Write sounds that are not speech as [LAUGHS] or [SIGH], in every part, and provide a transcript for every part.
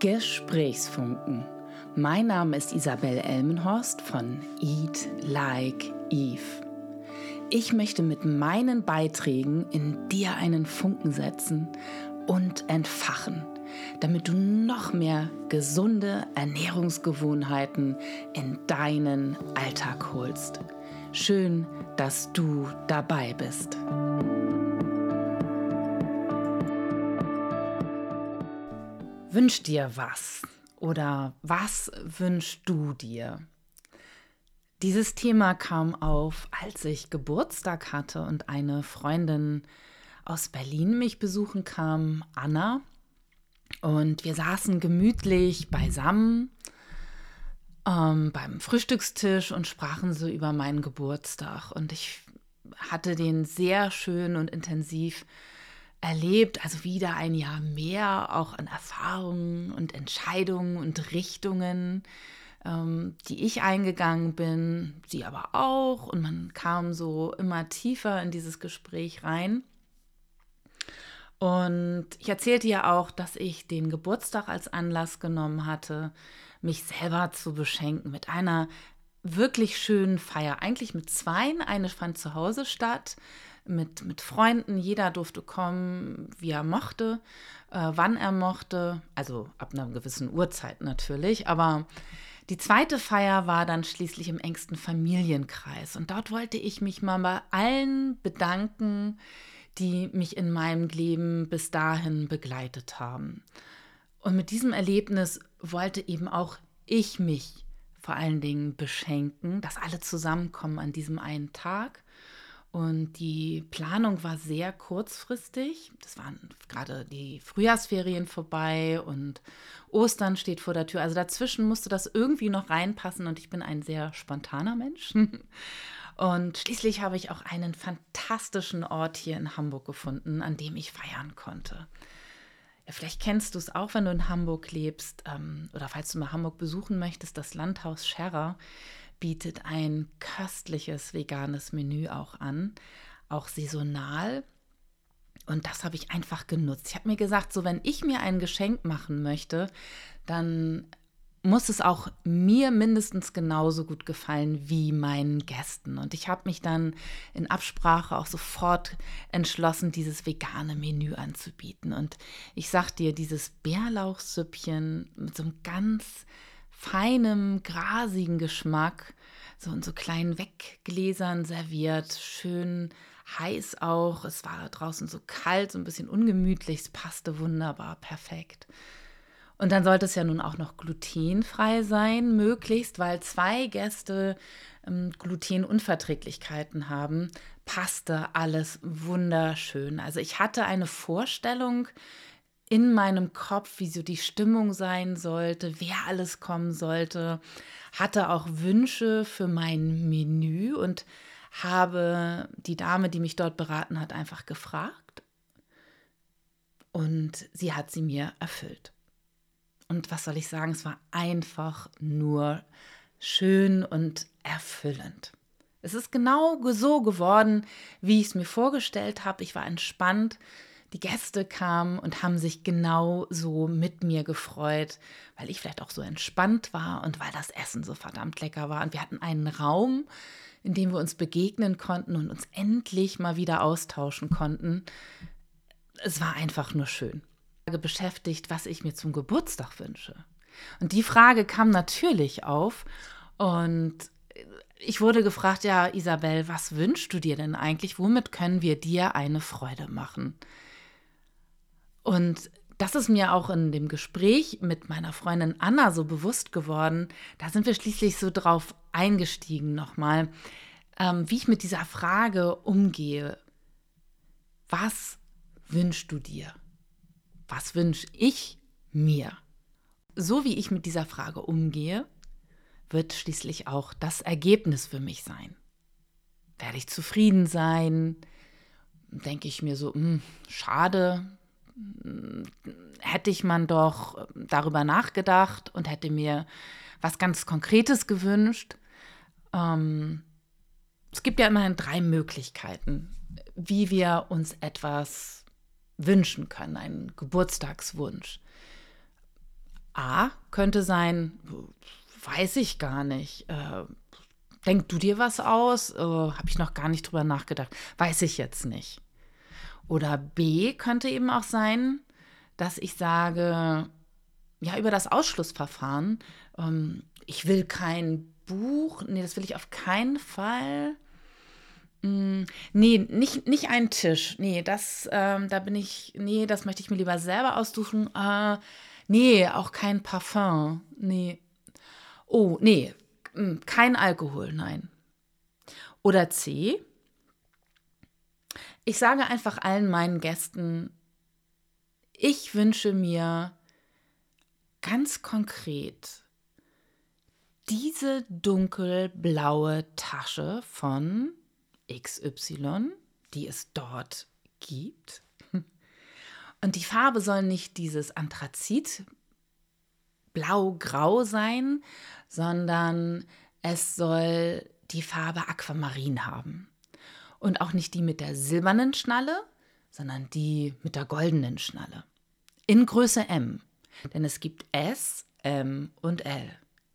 Gesprächsfunken. Mein Name ist Isabel Elmenhorst von Eat Like Eve. Ich möchte mit meinen Beiträgen in dir einen Funken setzen und entfachen, damit du noch mehr gesunde Ernährungsgewohnheiten in deinen Alltag holst. Schön, dass du dabei bist. Wünsch dir was oder was wünschst du dir? Dieses Thema kam auf, als ich Geburtstag hatte und eine Freundin aus Berlin mich besuchen kam, Anna. Und wir saßen gemütlich beisammen ähm, beim Frühstückstisch und sprachen so über meinen Geburtstag. Und ich hatte den sehr schön und intensiv erlebt, also wieder ein Jahr mehr auch an Erfahrungen und Entscheidungen und Richtungen, ähm, die ich eingegangen bin, sie aber auch. Und man kam so immer tiefer in dieses Gespräch rein. Und ich erzählte ja auch, dass ich den Geburtstag als Anlass genommen hatte, mich selber zu beschenken mit einer wirklich schönen Feier. Eigentlich mit zweien. Eine fand zu Hause statt mit, mit Freunden. Jeder durfte kommen, wie er mochte, äh, wann er mochte. Also ab einer gewissen Uhrzeit natürlich. Aber die zweite Feier war dann schließlich im engsten Familienkreis. Und dort wollte ich mich mal bei allen bedanken, die mich in meinem Leben bis dahin begleitet haben. Und mit diesem Erlebnis wollte eben auch ich mich vor allen Dingen beschenken, dass alle zusammenkommen an diesem einen Tag und die Planung war sehr kurzfristig. Das waren gerade die Frühjahrsferien vorbei und Ostern steht vor der Tür. Also dazwischen musste das irgendwie noch reinpassen und ich bin ein sehr spontaner Mensch. [LAUGHS] Und schließlich habe ich auch einen fantastischen Ort hier in Hamburg gefunden, an dem ich feiern konnte. Vielleicht kennst du es auch, wenn du in Hamburg lebst ähm, oder falls du mal Hamburg besuchen möchtest, das Landhaus Scherrer bietet ein köstliches veganes Menü auch an, auch saisonal. Und das habe ich einfach genutzt. Ich habe mir gesagt, so wenn ich mir ein Geschenk machen möchte, dann muss es auch mir mindestens genauso gut gefallen wie meinen Gästen. Und ich habe mich dann in Absprache auch sofort entschlossen, dieses vegane Menü anzubieten. Und ich sag dir, dieses Bärlauchsüppchen mit so einem ganz feinem, grasigen Geschmack, so in so kleinen Weggläsern serviert, schön heiß auch. Es war draußen so kalt, so ein bisschen ungemütlich, es passte wunderbar, perfekt. Und dann sollte es ja nun auch noch glutenfrei sein, möglichst, weil zwei Gäste ähm, Glutenunverträglichkeiten haben, passte alles wunderschön. Also ich hatte eine Vorstellung, in meinem Kopf, wie so die Stimmung sein sollte, wer alles kommen sollte, hatte auch Wünsche für mein Menü und habe die Dame, die mich dort beraten hat, einfach gefragt und sie hat sie mir erfüllt. Und was soll ich sagen, es war einfach nur schön und erfüllend. Es ist genau so geworden, wie ich es mir vorgestellt habe. Ich war entspannt, die Gäste kamen und haben sich genau so mit mir gefreut, weil ich vielleicht auch so entspannt war und weil das Essen so verdammt lecker war. Und wir hatten einen Raum, in dem wir uns begegnen konnten und uns endlich mal wieder austauschen konnten. Es war einfach nur schön. Beschäftigt, was ich mir zum Geburtstag wünsche. Und die Frage kam natürlich auf und ich wurde gefragt, ja, Isabel, was wünschst du dir denn eigentlich? Womit können wir dir eine Freude machen? Und das ist mir auch in dem Gespräch mit meiner Freundin Anna so bewusst geworden. Da sind wir schließlich so drauf eingestiegen nochmal, ähm, wie ich mit dieser Frage umgehe. Was wünschst du dir? Was wünsche ich mir? So wie ich mit dieser Frage umgehe, wird schließlich auch das Ergebnis für mich sein. Werde ich zufrieden sein? Denke ich mir so, mh, hm, schade, hätte ich man doch darüber nachgedacht und hätte mir was ganz Konkretes gewünscht. Ähm, es gibt ja immerhin drei Möglichkeiten, wie wir uns etwas wünschen können, einen Geburtstagswunsch. A könnte sein, weiß ich gar nicht. Äh, denk du dir was aus? Äh, Habe ich noch gar nicht drüber nachgedacht. Weiß ich jetzt nicht. Oder B könnte eben auch sein, dass ich sage, ja, über das Ausschlussverfahren, ähm, ich will kein Buch, nee, das will ich auf keinen Fall. Mm, nee, nicht, nicht ein Tisch. Nee, das, ähm, da bin ich, nee, das möchte ich mir lieber selber aussuchen. Äh, nee, auch kein Parfum. Nee. Oh, nee, mm, kein Alkohol, nein. Oder C. Ich sage einfach allen meinen Gästen, ich wünsche mir ganz konkret diese dunkelblaue Tasche von XY, die es dort gibt. [LAUGHS] Und die Farbe soll nicht dieses Anthrazit blau-grau sein, sondern es soll die Farbe Aquamarin haben. Und auch nicht die mit der silbernen Schnalle, sondern die mit der goldenen Schnalle. In Größe M. Denn es gibt S, M und L.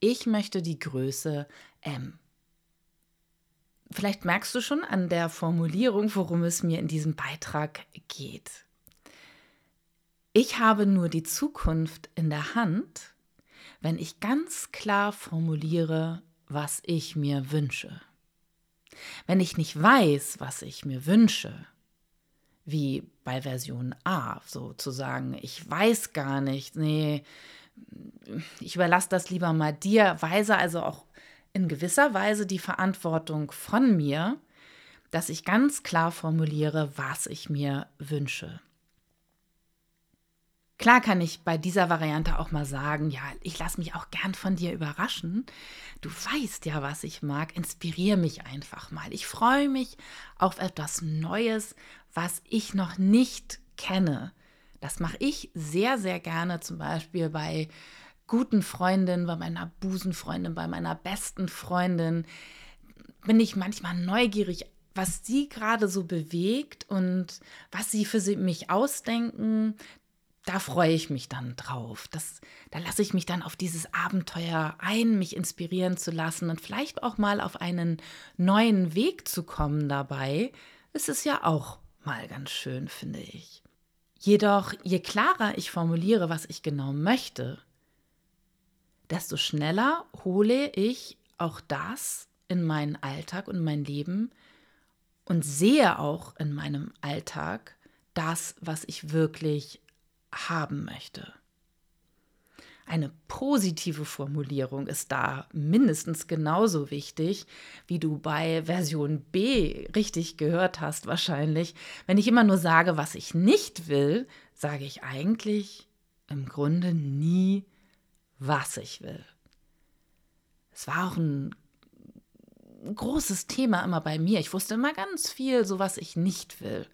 Ich möchte die Größe M. Vielleicht merkst du schon an der Formulierung, worum es mir in diesem Beitrag geht. Ich habe nur die Zukunft in der Hand, wenn ich ganz klar formuliere, was ich mir wünsche. Wenn ich nicht weiß, was ich mir wünsche, wie bei Version A sozusagen, ich weiß gar nicht, nee, ich überlasse das lieber mal dir, weise also auch in gewisser Weise die Verantwortung von mir, dass ich ganz klar formuliere, was ich mir wünsche. Klar kann ich bei dieser Variante auch mal sagen, ja, ich lasse mich auch gern von dir überraschen. Du weißt ja, was ich mag. Inspiriere mich einfach mal. Ich freue mich auf etwas Neues, was ich noch nicht kenne. Das mache ich sehr, sehr gerne, zum Beispiel bei guten Freundinnen, bei meiner Busenfreundin, bei meiner besten Freundin. Bin ich manchmal neugierig, was sie gerade so bewegt und was sie für mich ausdenken. Da freue ich mich dann drauf. Das, da lasse ich mich dann auf dieses Abenteuer ein, mich inspirieren zu lassen und vielleicht auch mal auf einen neuen Weg zu kommen dabei. Es ist ja auch mal ganz schön, finde ich. Jedoch, je klarer ich formuliere, was ich genau möchte, desto schneller hole ich auch das in meinen Alltag und mein Leben und sehe auch in meinem Alltag das, was ich wirklich haben möchte. Eine positive Formulierung ist da mindestens genauso wichtig, wie du bei Version B richtig gehört hast wahrscheinlich. Wenn ich immer nur sage, was ich nicht will, sage ich eigentlich im Grunde nie, was ich will. Es war auch ein großes Thema immer bei mir. Ich wusste immer ganz viel, so was ich nicht will.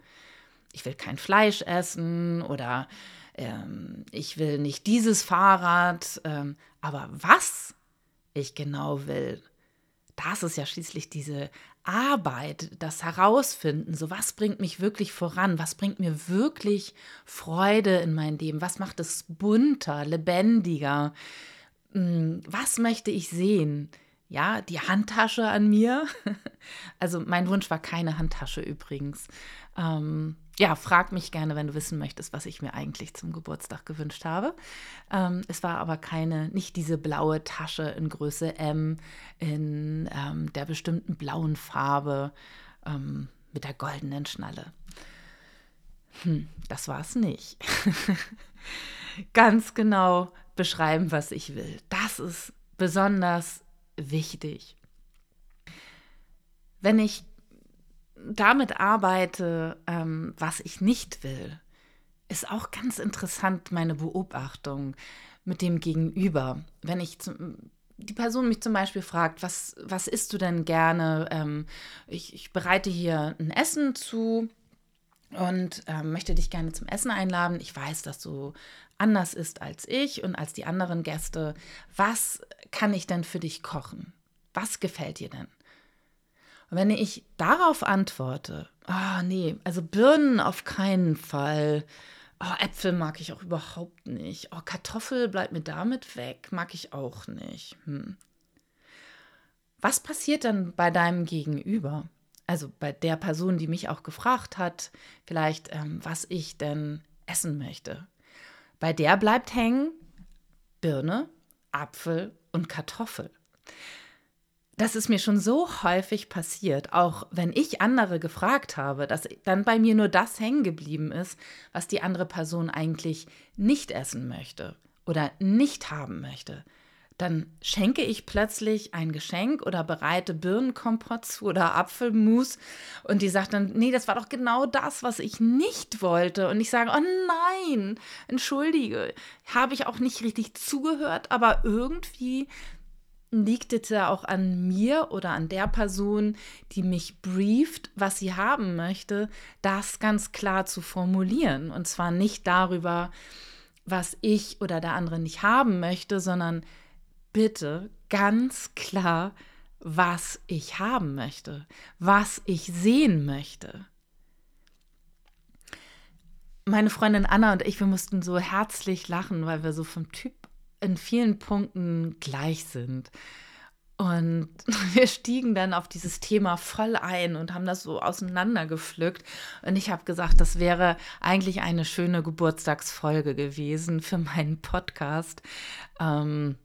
Ich will kein Fleisch essen oder ähm, ich will nicht dieses Fahrrad, ähm, aber was ich genau will, das ist ja schließlich diese Arbeit, das Herausfinden, so was bringt mich wirklich voran, was bringt mir wirklich Freude in mein Leben, was macht es bunter, lebendiger, hm, was möchte ich sehen? Ja, die Handtasche an mir. [LAUGHS] Also mein Wunsch war keine Handtasche übrigens. Ähm, ja, frag mich gerne, wenn du wissen möchtest, was ich mir eigentlich zum Geburtstag gewünscht habe. Ähm, es war aber keine, nicht diese blaue Tasche in Größe M, in ähm, der bestimmten blauen Farbe ähm, mit der goldenen Schnalle. Hm, das war es nicht. [LAUGHS] Ganz genau beschreiben, was ich will. Das ist besonders wichtig. Wenn ich damit arbeite, ähm, was ich nicht will, ist auch ganz interessant meine Beobachtung mit dem Gegenüber. Wenn ich zum, die Person mich zum Beispiel fragt, was, was isst du denn gerne? Ähm, ich, ich, bereite hier ein Essen zu und ähm, möchte dich gerne zum Essen einladen. Ich weiß, dass du anders ist als ich und als die anderen Gäste. Was kann ich denn für dich kochen? Was gefällt dir denn? Und wenn ich darauf antworte, ah oh, nee, also Birnen auf keinen Fall, Oh, Äpfel mag ich auch überhaupt nicht. Oh, Kartoffel bleibt mir damit weg, mag ich auch nicht. Hm. Was passiert dann bei deinem Gegenüber? Also bei der Person, die mich auch gefragt hat, vielleicht, ähm, was ich denn essen möchte. Bei der bleibt hängen Birne, Apfel und Kartoffel. Das ist mir schon so häufig passiert, auch wenn ich andere gefragt habe, dass dann bei mir nur das hängen geblieben ist, was die andere Person eigentlich nicht essen möchte oder nicht haben möchte dann schenke ich plötzlich ein Geschenk oder bereite Birnenkompott zu oder Apfelmus und die sagt dann, nee, das war doch genau das, was ich nicht wollte. Und ich sage, oh nein, entschuldige, habe ich auch nicht richtig zugehört, aber irgendwie liegt es ja auch an mir oder an der Person, die mich brieft, was sie haben möchte, das ganz klar zu formulieren. Und zwar nicht darüber, was ich oder der andere nicht haben möchte, sondern bitte ganz klar, was ich haben möchte, was ich sehen möchte. Meine Freundin Anna und ich, wir mussten so herzlich lachen, weil wir so vom Typ in vielen Punkten gleich sind. Und [LAUGHS] wir stiegen dann auf dieses Thema voll ein und haben das so auseinandergepflückt. Und ich habe gesagt, das wäre eigentlich eine schöne Geburtstagsfolge gewesen für meinen Podcast. Ähm,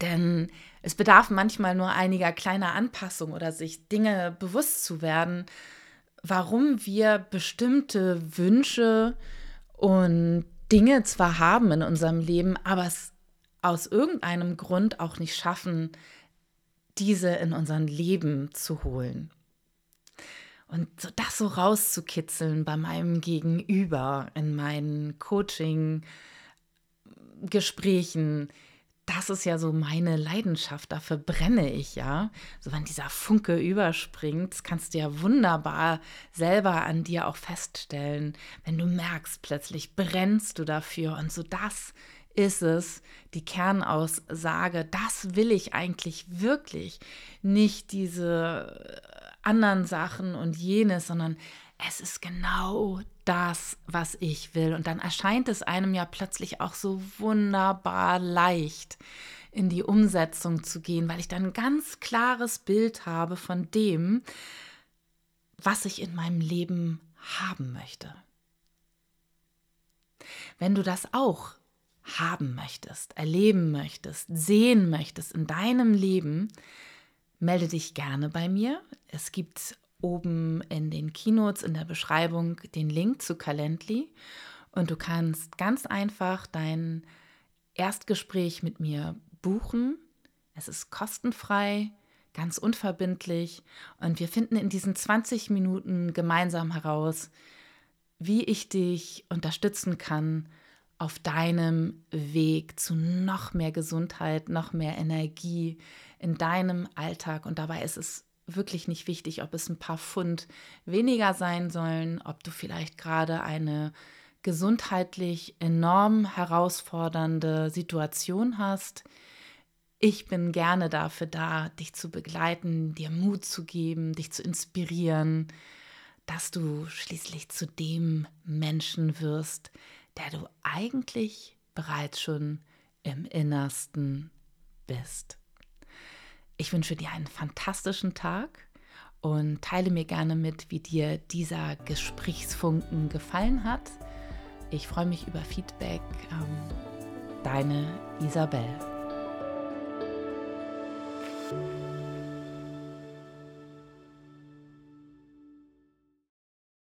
denn es bedarf manchmal nur einiger kleiner Anpassungen oder sich Dinge bewusst zu werden, warum wir bestimmte Wünsche und Dinge zwar haben in unserem Leben, aber es aus irgendeinem Grund auch nicht schaffen, diese in unser Leben zu holen. Und so das so rauszukitzeln bei meinem Gegenüber in meinen Coaching-Gesprächen, das ist ja so meine Leidenschaft, dafür brenne ich ja. So wenn dieser Funke überspringt, kannst du ja wunderbar selber an dir auch feststellen, wenn du merkst, plötzlich brennst du dafür und so das ist es, die Kernaussage, das will ich eigentlich wirklich, nicht diese anderen Sachen und jenes, sondern es ist genau das, was ich will. Und dann erscheint es einem ja plötzlich auch so wunderbar leicht, in die Umsetzung zu gehen, weil ich dann ein ganz klares Bild habe von dem, was ich in meinem Leben haben möchte. Wenn du das auch haben möchtest, erleben möchtest, sehen möchtest in deinem Leben, melde dich gerne bei mir. Es gibt oben in den Keynotes in der Beschreibung den Link zu Calendly und du kannst ganz einfach dein Erstgespräch mit mir buchen. Es ist kostenfrei, ganz unverbindlich und wir finden in diesen 20 Minuten gemeinsam heraus, wie ich dich unterstützen kann auf deinem Weg zu noch mehr Gesundheit, noch mehr Energie in deinem Alltag. Und dabei ist es wirklich nicht wichtig, ob es ein paar Pfund weniger sein sollen, ob du vielleicht gerade eine gesundheitlich enorm herausfordernde Situation hast. Ich bin gerne dafür da, dich zu begleiten, dir Mut zu geben, dich zu inspirieren, dass du schließlich zu dem Menschen wirst, der du eigentlich bereits schon im Innersten bist. Ich wünsche dir einen fantastischen Tag und teile mir gerne mit, wie dir dieser Gesprächsfunken gefallen hat. Ich freue mich über Feedback. Ähm, deine Isabel.